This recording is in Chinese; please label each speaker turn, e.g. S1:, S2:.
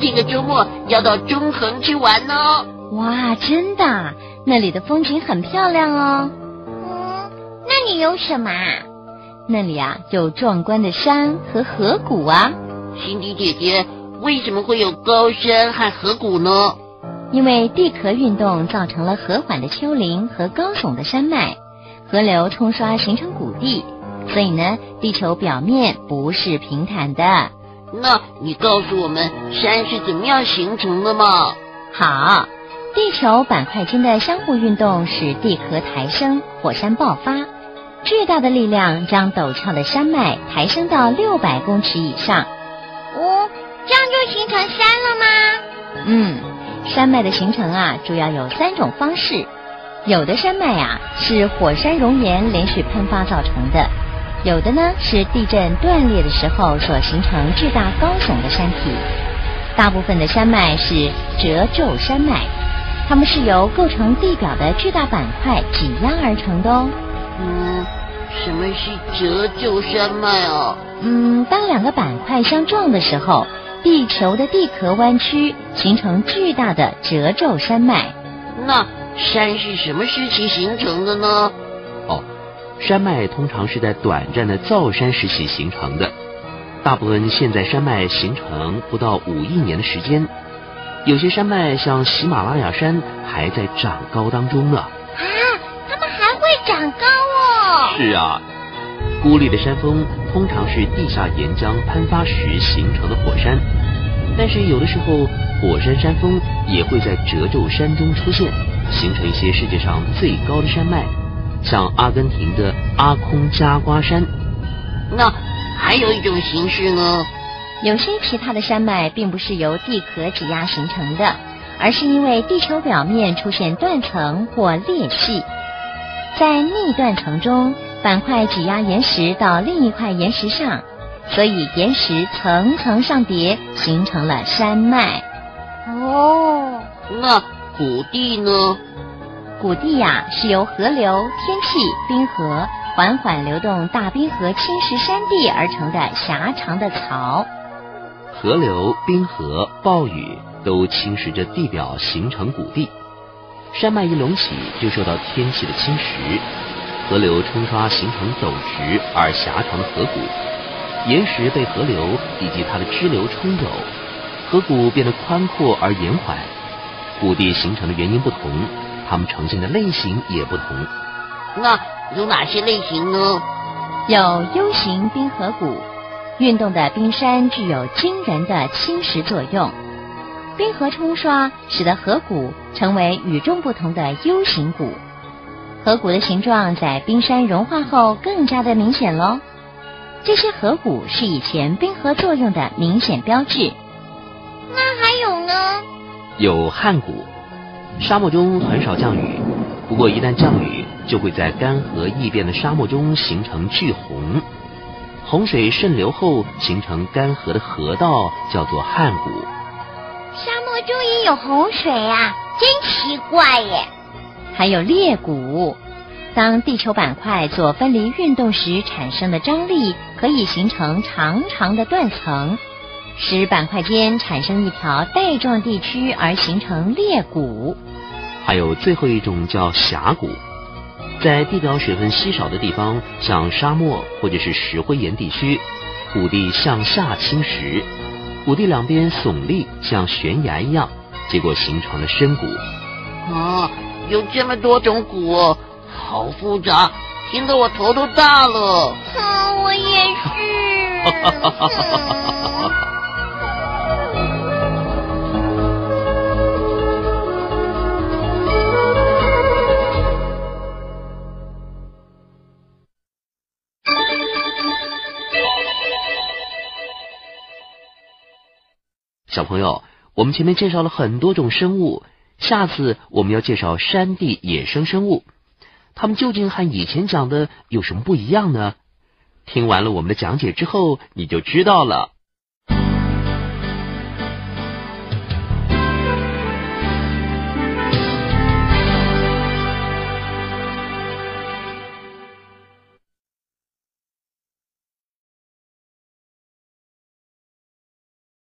S1: 这个周末要到中横去玩哦。
S2: 哇，真的？那里的风景很漂亮哦。
S3: 嗯，那里有什么？
S2: 那里啊，有壮观的山和河谷啊。
S1: 辛迪姐姐，为什么会有高山和河谷呢？
S2: 因为地壳运动造成了和缓的丘陵和高耸的山脉，河流冲刷形成谷地，所以呢，地球表面不是平坦的。
S1: 那你告诉我们，山是怎么样形成的吗？
S2: 好，地球板块间的相互运动使地壳抬升，火山爆发，巨大的力量将陡峭的山脉抬升到六百公尺以上。
S3: 哦，这样就形成山了吗？
S2: 嗯。山脉的形成啊，主要有三种方式。有的山脉啊是火山熔岩连续喷发造成的，有的呢是地震断裂的时候所形成巨大高耸的山体。大部分的山脉是褶皱山脉，它们是由构成地表的巨大板块挤压而成的哦。
S1: 嗯，什么是褶皱山脉啊？
S2: 嗯，当两个板块相撞的时候。地球的地壳弯曲，形成巨大的褶皱山脉。
S1: 那山是什么时期形成的呢？
S4: 哦，山脉通常是在短暂的造山时期形成的。大部分现在山脉形成不到五亿年的时间。有些山脉像喜马拉雅山还在长高当中呢。
S3: 啊，它们还会长高哦。
S4: 是啊。孤立的山峰通常是地下岩浆喷发时形成的火山，但是有的时候火山山峰也会在褶皱山中出现，形成一些世界上最高的山脉，像阿根廷的阿空加瓜山。
S1: 那还有一种形式呢？
S2: 有些其他的山脉并不是由地壳挤压形成的，而是因为地球表面出现断层或裂隙，在逆断层中。板块挤压岩石到另一块岩石上，所以岩石层层上叠，形成了山脉。
S3: 哦，
S1: 那谷地呢？
S2: 谷地呀，是由河流、天气、冰河缓缓流动大冰河侵蚀山地而成的狭长的槽。
S4: 河流、冰河、暴雨都侵蚀着地表，形成谷地。山脉一隆起，就受到天气的侵蚀。河流冲刷形成陡直而狭长的河谷，岩石被河流以及它的支流冲走，河谷变得宽阔而延缓。谷地形成的原因不同，它们呈现的类型也不同。
S1: 那有哪些类型呢？
S2: 有 U 型冰河谷，运动的冰山具有惊人的侵蚀作用。冰河冲刷使得河谷成为与众不同的 U 型谷。河谷的形状在冰山融化后更加的明显喽。这些河谷是以前冰河作用的明显标志。
S3: 那还有呢？
S4: 有汉谷，沙漠中很少降雨，不过一旦降雨，就会在干涸易变的沙漠中形成巨洪。洪水渗流后形成干涸的河道，叫做旱谷。
S3: 沙漠中也有洪水啊，真奇怪耶！
S2: 还有裂谷，当地球板块做分离运动时产生的张力，可以形成长长的断层，使板块间产生一条带状地区，而形成裂谷。
S4: 还有最后一种叫峡谷，在地表水分稀少的地方，像沙漠或者是石灰岩地区，谷地向下侵蚀，谷地两边耸立，像悬崖一样，结果形成了深谷。
S1: 啊。有这么多种谷，好复杂，听得我头都大了。
S3: 啊，我也是。
S4: 小朋友，我们前面介绍了很多种生物。下次我们要介绍山地野生生物，它们究竟和以前讲的有什么不一样呢？听完了我们的讲解之后，你就知道了。